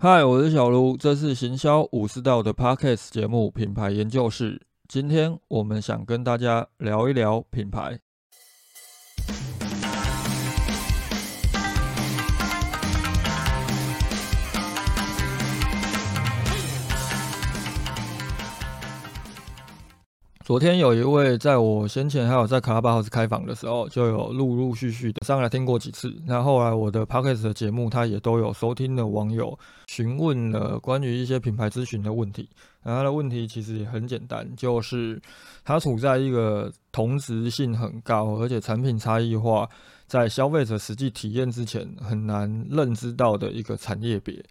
嗨，我是小卢，这是行销武士道的 Podcast 节目品牌研究室。今天我们想跟大家聊一聊品牌。昨天有一位在我先前还有在卡拉巴豪斯开房的时候，就有陆陆续续的上来听过几次。那后来我的 podcast 的节目，他也都有收听的网友询问了关于一些品牌咨询的问题。然后他的问题其实也很简单，就是他处在一个同质性很高，而且产品差异化在消费者实际体验之前很难认知到的一个产业别。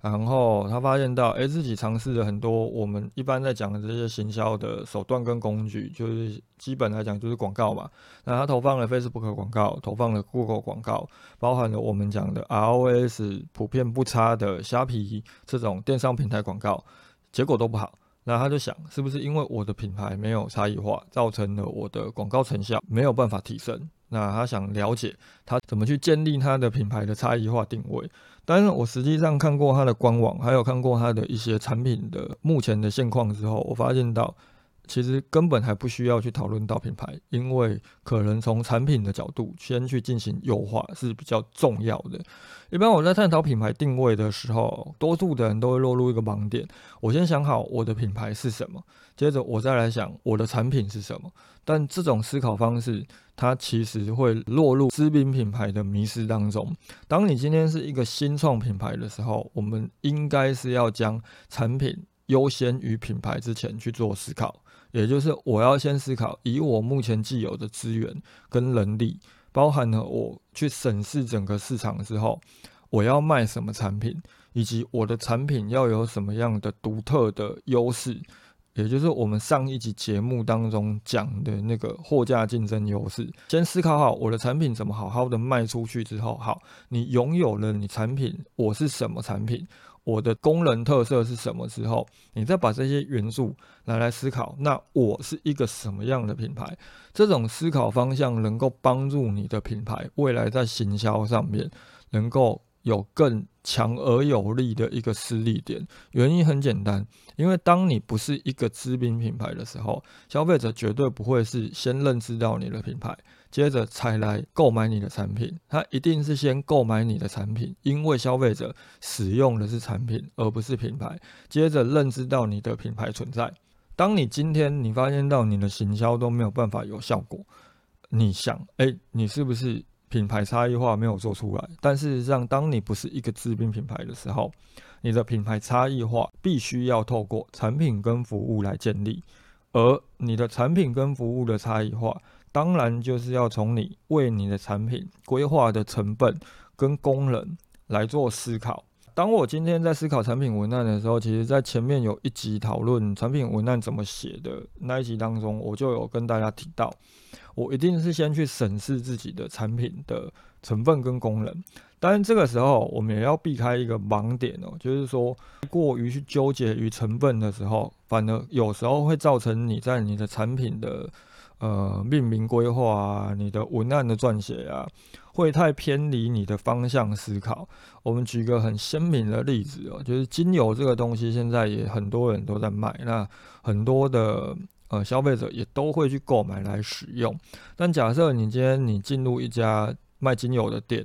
然后他发现到，哎，自己尝试了很多我们一般在讲的这些行销的手段跟工具，就是基本来讲就是广告嘛。那他投放了 Facebook 广告，投放了 Google 广告，包含了我们讲的 ROS 普遍不差的虾皮这种电商平台广告，结果都不好。那他就想，是不是因为我的品牌没有差异化，造成了我的广告成效没有办法提升？那他想了解他怎么去建立他的品牌的差异化定位。但是我实际上看过它的官网，还有看过它的一些产品的目前的现况之后，我发现到其实根本还不需要去讨论到品牌，因为可能从产品的角度先去进行优化是比较重要的。一般我在探讨品牌定位的时候，多数的人都会落入一个盲点：我先想好我的品牌是什么，接着我再来想我的产品是什么。但这种思考方式，它其实会落入知名品牌的迷失当中。当你今天是一个新创品牌的时候，我们应该是要将产品优先于品牌之前去做思考，也就是我要先思考，以我目前既有的资源跟能力，包含了我去审视整个市场之后，我要卖什么产品，以及我的产品要有什么样的独特的优势。也就是我们上一集节目当中讲的那个货架竞争优势，先思考好我的产品怎么好好的卖出去之后，好，你拥有了你产品，我是什么产品，我的功能特色是什么之后，你再把这些元素拿来思考，那我是一个什么样的品牌？这种思考方向能够帮助你的品牌未来在行销上面能够。有更强而有力的一个施力点，原因很简单，因为当你不是一个知名品牌的时候，消费者绝对不会是先认知到你的品牌，接着才来购买你的产品，他一定是先购买你的产品，因为消费者使用的是产品而不是品牌，接着认知到你的品牌存在。当你今天你发现到你的行销都没有办法有效果，你想，哎，你是不是？品牌差异化没有做出来，但事实上，当你不是一个知名品牌的时候，你的品牌差异化必须要透过产品跟服务来建立。而你的产品跟服务的差异化，当然就是要从你为你的产品规划的成本跟功能来做思考。当我今天在思考产品文案的时候，其实在前面有一集讨论产品文案怎么写的那一集当中，我就有跟大家提到。我一定是先去审视自己的产品的成分跟功能，当然这个时候我们也要避开一个盲点哦，就是说过于去纠结于成分的时候，反而有时候会造成你在你的产品的呃命名规划啊，你的文案的撰写啊，会太偏离你的方向思考。我们举个很鲜明的例子哦，就是精油这个东西，现在也很多人都在卖，那很多的。呃，消费者也都会去购买来使用。但假设你今天你进入一家卖精油的店，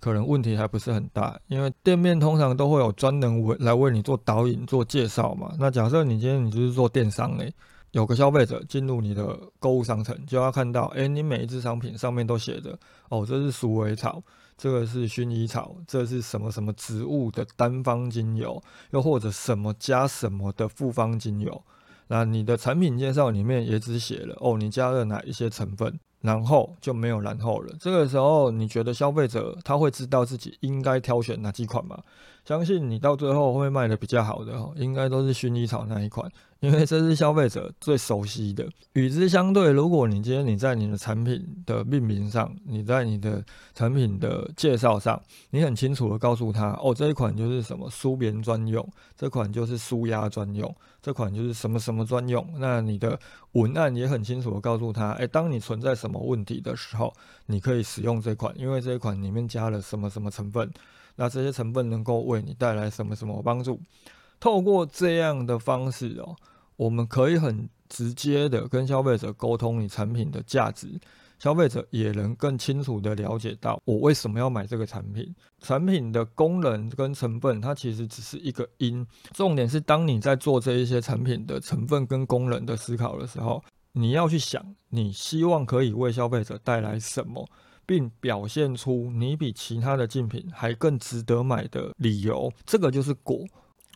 可能问题还不是很大，因为店面通常都会有专人为来为你做导引、做介绍嘛。那假设你今天你就是做电商诶，有个消费者进入你的购物商城，就要看到，诶，你每一只商品上面都写着，哦，这是鼠尾草，这个是薰衣草，这是什么什么植物的单方精油，又或者什么加什么的复方精油。那你的产品介绍里面也只写了哦，你加了哪一些成分，然后就没有然后了。这个时候你觉得消费者他会知道自己应该挑选哪几款吗？相信你到最后会卖的比较好的，应该都是薰衣草那一款。因为这是消费者最熟悉的。与之相对，如果你今天你在你的产品的命名上，你在你的产品的介绍上，你很清楚的告诉他，哦，这一款就是什么舒眠专用，这款就是舒压专用，这款就是什么什么专用。那你的文案也很清楚的告诉他，哎，当你存在什么问题的时候，你可以使用这款，因为这一款里面加了什么什么成分。那这些成分能够为你带来什么什么帮助？透过这样的方式哦，我们可以很直接的跟消费者沟通你产品的价值。消费者也能更清楚的了解到我为什么要买这个产品，产品的功能跟成分，它其实只是一个因。重点是当你在做这一些产品的成分跟功能的思考的时候，你要去想，你希望可以为消费者带来什么，并表现出你比其他的竞品还更值得买的理由。这个就是果。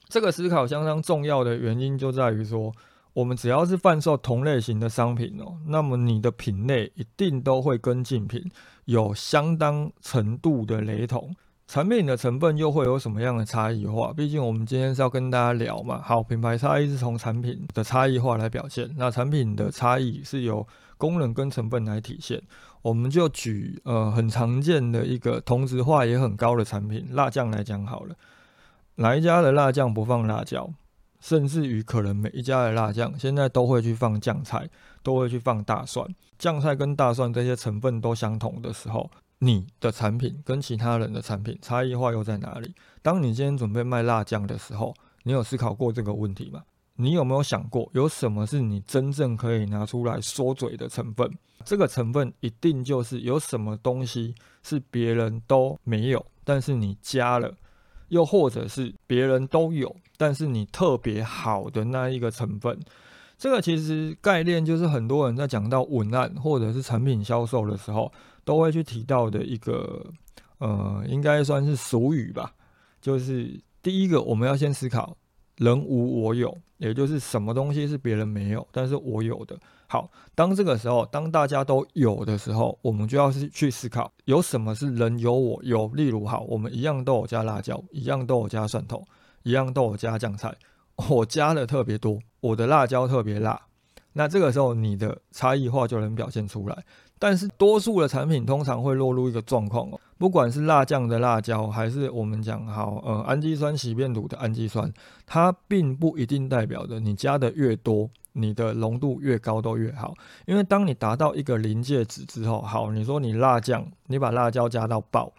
这个思考相当重要的原因就在于说。我们只要是贩售同类型的商品哦，那么你的品类一定都会跟竞品有相当程度的雷同，产品的成分又会有什么样的差异化？毕竟我们今天是要跟大家聊嘛。好，品牌差异是从产品的差异化来表现，那产品的差异是由功能跟成分来体现。我们就举呃很常见的一个同质化也很高的产品辣酱来讲好了，哪一家的辣酱不放辣椒？甚至于可能每一家的辣酱现在都会去放酱菜，都会去放大蒜。酱菜跟大蒜这些成分都相同的时候，你的产品跟其他人的产品差异化又在哪里？当你今天准备卖辣酱的时候，你有思考过这个问题吗？你有没有想过，有什么是你真正可以拿出来说嘴的成分？这个成分一定就是有什么东西是别人都没有，但是你加了。又或者是别人都有，但是你特别好的那一个成分，这个其实概念就是很多人在讲到文案或者是产品销售的时候，都会去提到的一个，呃，应该算是俗语吧。就是第一个，我们要先思考人无我有，也就是什么东西是别人没有，但是我有的。好，当这个时候，当大家都有的时候，我们就要是去思考，有什么是人有我有。例如，好，我们一样都有加辣椒，一样都有加蒜头，一样都有加酱菜，我加的特别多，我的辣椒特别辣。那这个时候，你的差异化就能表现出来。但是，多数的产品通常会落入一个状况哦，不管是辣酱的辣椒，还是我们讲好呃氨基酸洗面乳的氨基酸，它并不一定代表着你加的越多。你的浓度越高都越好，因为当你达到一个临界值之后，好，你说你辣酱，你把辣椒加到爆，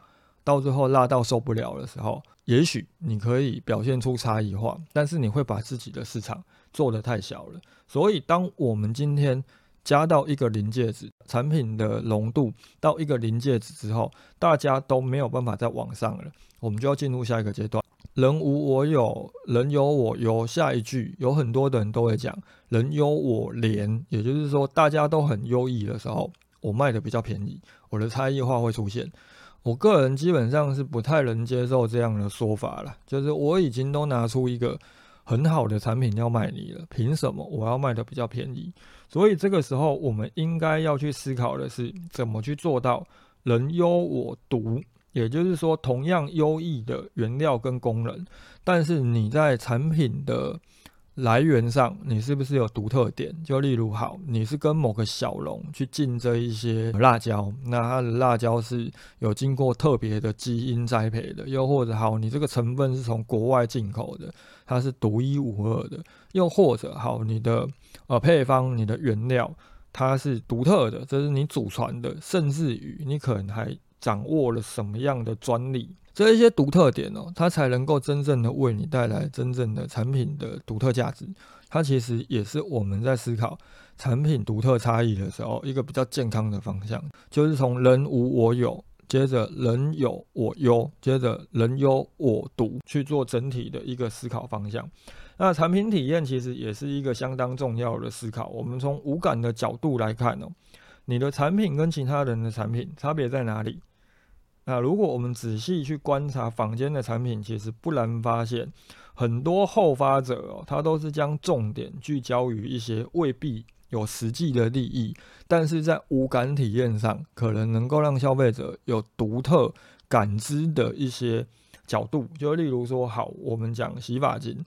到最后辣到受不了的时候，也许你可以表现出差异化，但是你会把自己的市场做得太小了。所以，当我们今天加到一个临界值，产品的浓度到一个临界值之后，大家都没有办法再往上了，我们就要进入下一个阶段。人无我有，人有我优。下一句有很多的人都会讲“人优我廉”，也就是说大家都很优异的时候，我卖的比较便宜，我的差异化会出现。我个人基本上是不太能接受这样的说法了，就是我已经都拿出一个很好的产品要卖你了，凭什么我要卖的比较便宜？所以这个时候我们应该要去思考的是，怎么去做到“人优我独”。也就是说，同样优异的原料跟功能，但是你在产品的来源上，你是不是有独特点？就例如，好，你是跟某个小龙去进这一些辣椒，那它的辣椒是有经过特别的基因栽培的；又或者，好，你这个成分是从国外进口的，它是独一无二的；又或者，好，你的呃配方、你的原料它是独特的，这是你祖传的，甚至于你可能还。掌握了什么样的专利，这一些独特点哦，它才能够真正的为你带来真正的产品的独特价值。它其实也是我们在思考产品独特差异的时候一个比较健康的方向，就是从人无我有，接着人有我优，接着人优我独去做整体的一个思考方向。那产品体验其实也是一个相当重要的思考。我们从无感的角度来看哦，你的产品跟其他人的产品差别在哪里？那如果我们仔细去观察坊间的产品，其实不难发现，很多后发者哦，他都是将重点聚焦于一些未必有实际的利益，但是在无感体验上，可能能够让消费者有独特感知的一些角度。就例如说，好，我们讲洗发精。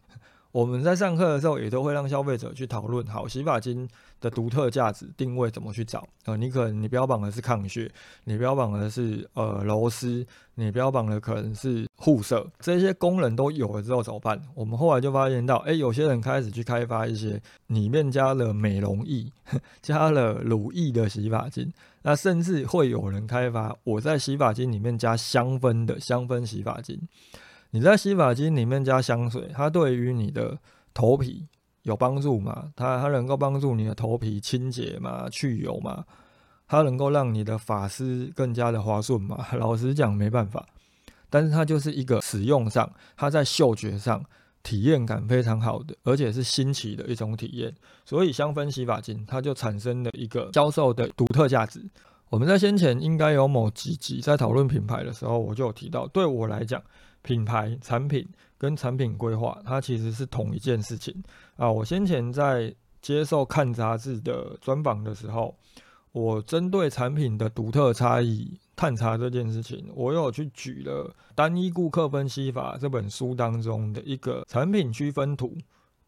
我们在上课的时候，也都会让消费者去讨论，好洗发精的独特价值定位怎么去找呃，你可能你标榜的是抗血，你标榜的是呃柔丝，你标榜的可能是护色，这些功能都有了之后怎么办？我们后来就发现到，哎，有些人开始去开发一些里面加了美容液、加了乳液的洗发精，那甚至会有人开发我在洗发精里面加香氛的香氛洗发精。你在洗发精里面加香水，它对于你的头皮有帮助吗？它它能够帮助你的头皮清洁吗？去油吗？它能够让你的发丝更加的滑顺吗？老实讲，没办法。但是它就是一个使用上，它在嗅觉上体验感非常好的，而且是新奇的一种体验。所以香氛洗发精它就产生了一个销售的独特价值。我们在先前应该有某几集在讨论品牌的时候，我就有提到，对我来讲。品牌产品跟产品规划，它其实是同一件事情啊。我先前在接受看杂志的专访的时候，我针对产品的独特差异探查这件事情，我有去举了《单一顾客分析法》这本书当中的一个产品区分图，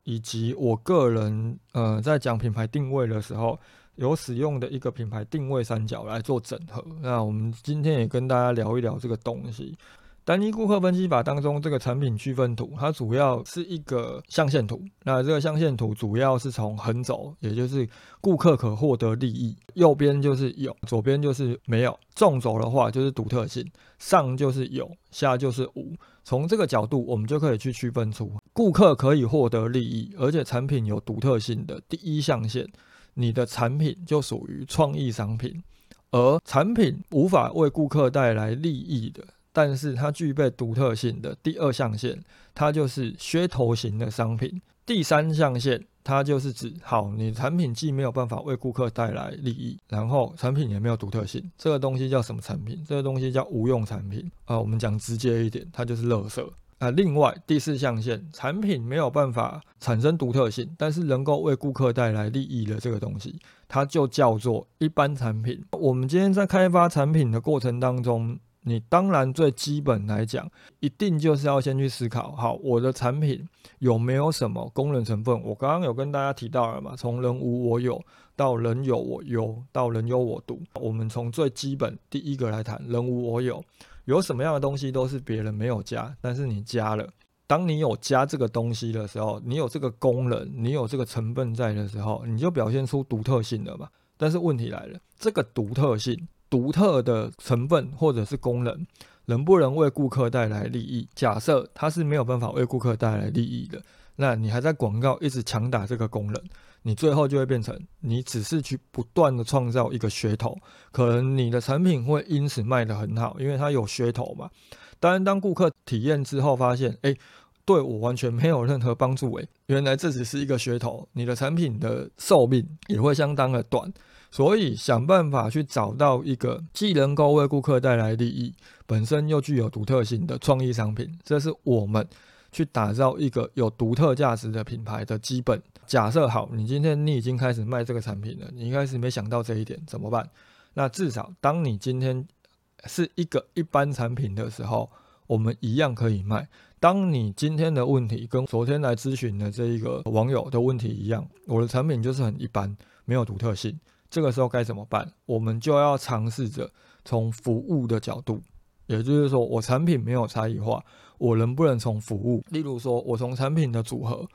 以及我个人呃在讲品牌定位的时候有使用的一个品牌定位三角来做整合。那我们今天也跟大家聊一聊这个东西。单一顾客分析法当中，这个产品区分图，它主要是一个象限图。那这个象限图主要是从横轴，也就是顾客可获得利益，右边就是有，左边就是没有。纵轴的话就是独特性，上就是有，下就是无。从这个角度，我们就可以去区分出顾客可以获得利益，而且产品有独特性的第一象限，你的产品就属于创意商品，而产品无法为顾客带来利益的。但是它具备独特性的第二象限，它就是噱头型的商品。第三象限，它就是指好，你产品既没有办法为顾客带来利益，然后产品也没有独特性，这个东西叫什么产品？这个东西叫无用产品啊。我们讲直接一点，它就是垃圾啊。另外第四象限，产品没有办法产生独特性，但是能够为顾客带来利益的这个东西，它就叫做一般产品。我们今天在开发产品的过程当中。你当然最基本来讲，一定就是要先去思考，好，我的产品有没有什么功能成分？我刚刚有跟大家提到了嘛，从人无我有到人有我优到人有我独。我们从最基本第一个来谈，人无我有，有什么样的东西都是别人没有加，但是你加了。当你有加这个东西的时候，你有这个功能，你有这个成分在的时候，你就表现出独特性了嘛。但是问题来了，这个独特性。独特的成分或者是功能，能不能为顾客带来利益？假设它是没有办法为顾客带来利益的，那你还在广告一直强打这个功能，你最后就会变成你只是去不断的创造一个噱头，可能你的产品会因此卖得很好，因为它有噱头嘛。当然，当顾客体验之后发现，哎，对我完全没有任何帮助，诶，原来这只是一个噱头，你的产品的寿命也会相当的短。所以想办法去找到一个既能够为顾客带来利益，本身又具有独特性的创意商品，这是我们去打造一个有独特价值的品牌的基本假设。好，你今天你已经开始卖这个产品了，你一开始没想到这一点怎么办？那至少当你今天是一个一般产品的时候，我们一样可以卖。当你今天的问题跟昨天来咨询的这一个网友的问题一样，我的产品就是很一般，没有独特性。这个时候该怎么办？我们就要尝试着从服务的角度，也就是说，我产品没有差异化，我能不能从服务，例如说，我从产品的组合，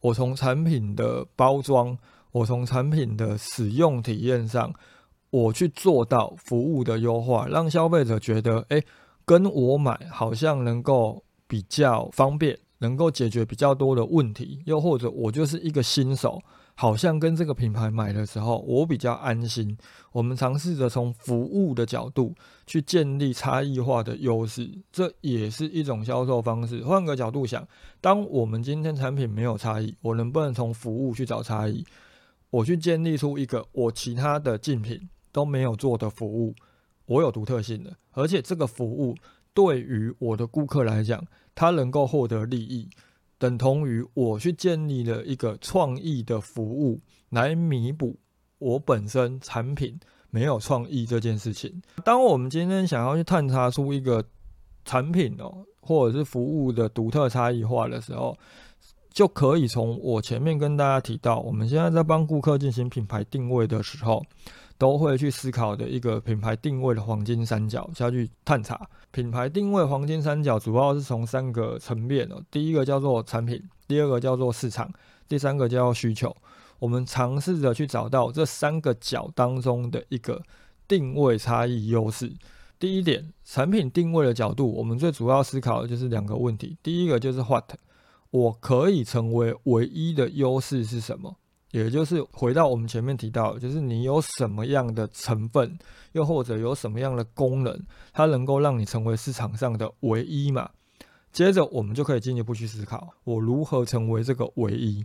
我从产品的包装，我从产品的使用体验上，我去做到服务的优化，让消费者觉得，哎，跟我买好像能够比较方便，能够解决比较多的问题，又或者我就是一个新手。好像跟这个品牌买的时候，我比较安心。我们尝试着从服务的角度去建立差异化的优势，这也是一种销售方式。换个角度想，当我们今天产品没有差异，我能不能从服务去找差异？我去建立出一个我其他的竞品都没有做的服务，我有独特性的，而且这个服务对于我的顾客来讲，他能够获得利益。等同于我去建立了一个创意的服务，来弥补我本身产品没有创意这件事情。当我们今天想要去探查出一个产品哦，或者是服务的独特差异化的时候，就可以从我前面跟大家提到，我们现在在帮顾客进行品牌定位的时候。都会去思考的一个品牌定位的黄金三角下去探查。品牌定位黄金三角主要是从三个层面哦，第一个叫做产品，第二个叫做市场，第三个叫需求。我们尝试着去找到这三个角当中的一个定位差异优势。第一点，产品定位的角度，我们最主要思考的就是两个问题。第一个就是 what，我可以成为唯一的优势是什么？也就是回到我们前面提到，就是你有什么样的成分，又或者有什么样的功能，它能够让你成为市场上的唯一嘛？接着我们就可以进一步去思考，我如何成为这个唯一？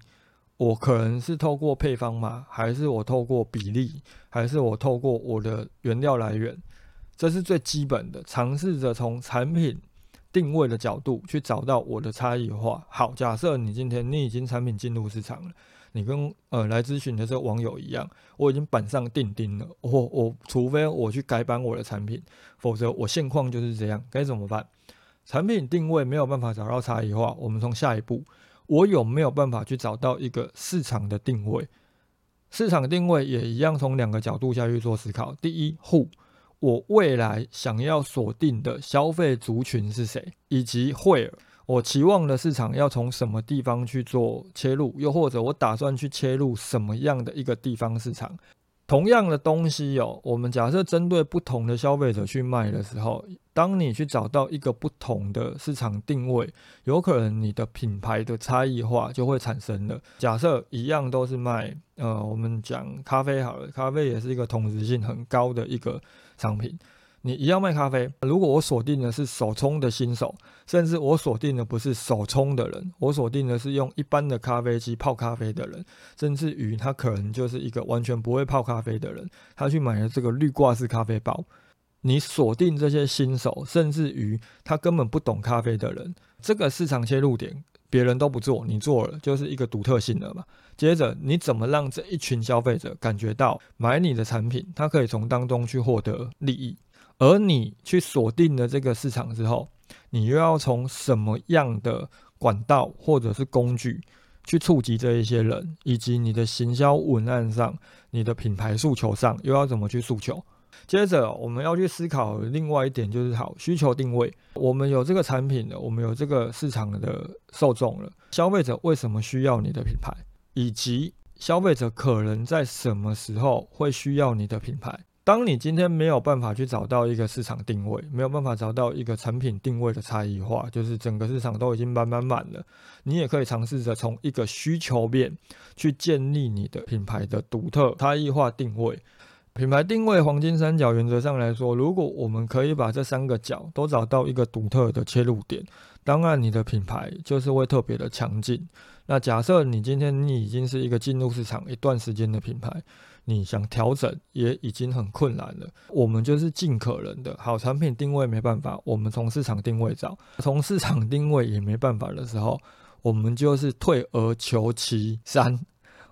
我可能是透过配方吗？还是我透过比例？还是我透过我的原料来源？这是最基本的，尝试着从产品定位的角度去找到我的差异化。好，假设你今天你已经产品进入市场了，你跟呃来咨询的这个网友一样，我已经板上钉钉了。我我除非我去改版我的产品，否则我现况就是这样，该怎么办？产品定位没有办法找到差异化，我们从下一步，我有没有办法去找到一个市场的定位？市场定位也一样，从两个角度下去做思考。第一，Who。我未来想要锁定的消费族群是谁，以及会我期望的市场要从什么地方去做切入，又或者我打算去切入什么样的一个地方市场？同样的东西哦，我们假设针对不同的消费者去卖的时候，当你去找到一个不同的市场定位，有可能你的品牌的差异化就会产生了。假设一样都是卖，呃，我们讲咖啡好了，咖啡也是一个同质性很高的一个商品。你一样卖咖啡，如果我锁定的是手冲的新手，甚至我锁定的不是手冲的人，我锁定的是用一般的咖啡机泡咖啡的人，甚至于他可能就是一个完全不会泡咖啡的人，他去买了这个滤挂式咖啡包。你锁定这些新手，甚至于他根本不懂咖啡的人，这个市场切入点别人都不做，你做了就是一个独特性的嘛。接着你怎么让这一群消费者感觉到买你的产品，他可以从当中去获得利益？而你去锁定了这个市场之后，你又要从什么样的管道或者是工具去触及这一些人，以及你的行销文案上、你的品牌诉求上又要怎么去诉求？接着我们要去思考另外一点，就是好需求定位。我们有这个产品了，我们有这个市场的受众了，消费者为什么需要你的品牌，以及消费者可能在什么时候会需要你的品牌？当你今天没有办法去找到一个市场定位，没有办法找到一个产品定位的差异化，就是整个市场都已经满满满了，你也可以尝试着从一个需求面去建立你的品牌的独特差异化定位。品牌定位黄金三角原则上来说，如果我们可以把这三个角都找到一个独特的切入点，当然你的品牌就是会特别的强劲。那假设你今天你已经是一个进入市场一段时间的品牌。你想调整也已经很困难了，我们就是尽可能的好产品定位没办法，我们从市场定位找，从市场定位也没办法的时候，我们就是退而求其三，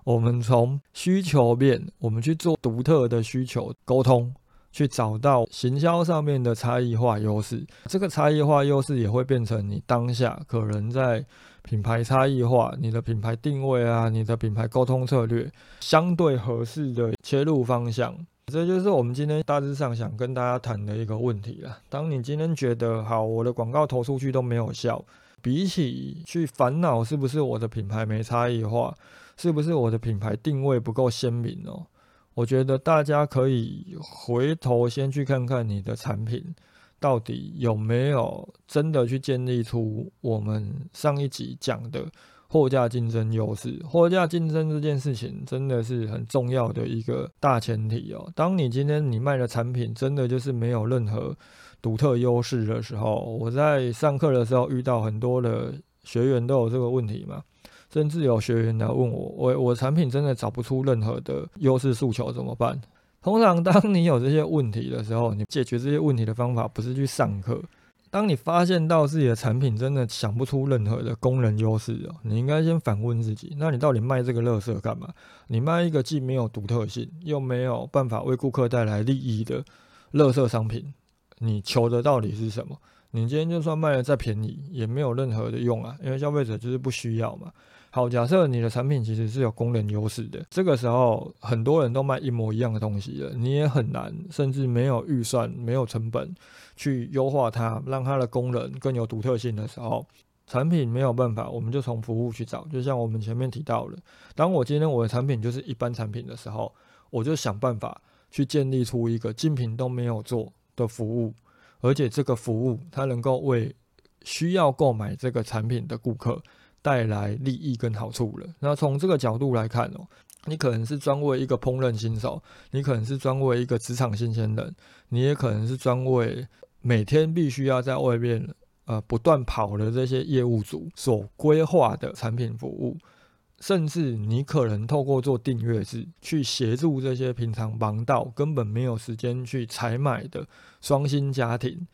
我们从需求面，我们去做独特的需求沟通，去找到行销上面的差异化优势，这个差异化优势也会变成你当下可能在。品牌差异化，你的品牌定位啊，你的品牌沟通策略，相对合适的切入方向，这就是我们今天大致上想跟大家谈的一个问题了。当你今天觉得好，我的广告投出去都没有效，比起去烦恼是不是我的品牌没差异化，是不是我的品牌定位不够鲜明哦，我觉得大家可以回头先去看看你的产品。到底有没有真的去建立出我们上一集讲的货架竞争优势？货架竞争这件事情真的是很重要的一个大前提哦。当你今天你卖的产品真的就是没有任何独特优势的时候，我在上课的时候遇到很多的学员都有这个问题嘛，甚至有学员来问我，我我产品真的找不出任何的优势诉求怎么办？通常，当你有这些问题的时候，你解决这些问题的方法不是去上课。当你发现到自己的产品真的想不出任何的功能优势哦，你应该先反问自己：那你到底卖这个乐色干嘛？你卖一个既没有独特性，又没有办法为顾客带来利益的乐色商品，你求的到底是什么？你今天就算卖的再便宜，也没有任何的用啊，因为消费者就是不需要嘛。好，假设你的产品其实是有功能优势的，这个时候很多人都卖一模一样的东西了，你也很难，甚至没有预算、没有成本去优化它，让它的功能更有独特性的时候，产品没有办法，我们就从服务去找。就像我们前面提到的，当我今天我的产品就是一般产品的时候，我就想办法去建立出一个竞品都没有做的服务，而且这个服务它能够为需要购买这个产品的顾客带来利益跟好处了。那从这个角度来看哦，你可能是专为一个烹饪新手，你可能是专为一个职场新鲜人，你也可能是专为每天必须要在外面呃不断跑的这些业务组所规划的产品服务。甚至你可能透过做订阅制去协助这些平常忙到根本没有时间去采买的双薪家庭，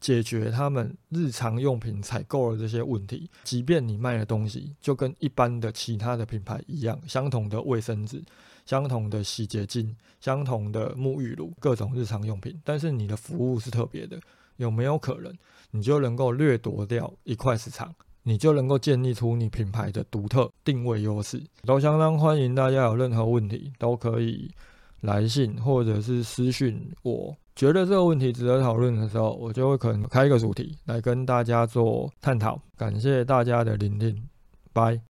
解决他们日常用品采购的这些问题。即便你卖的东西就跟一般的其他的品牌一样，相同的卫生纸、相同的洗洁精、相同的沐浴露，各种日常用品，但是你的服务是特别的，有没有可能你就能够掠夺掉一块市场？你就能够建立出你品牌的独特定位优势，都相当欢迎大家有任何问题都可以来信或者是私讯。我觉得这个问题值得讨论的时候，我就会可能开一个主题来跟大家做探讨。感谢大家的聆听，拜。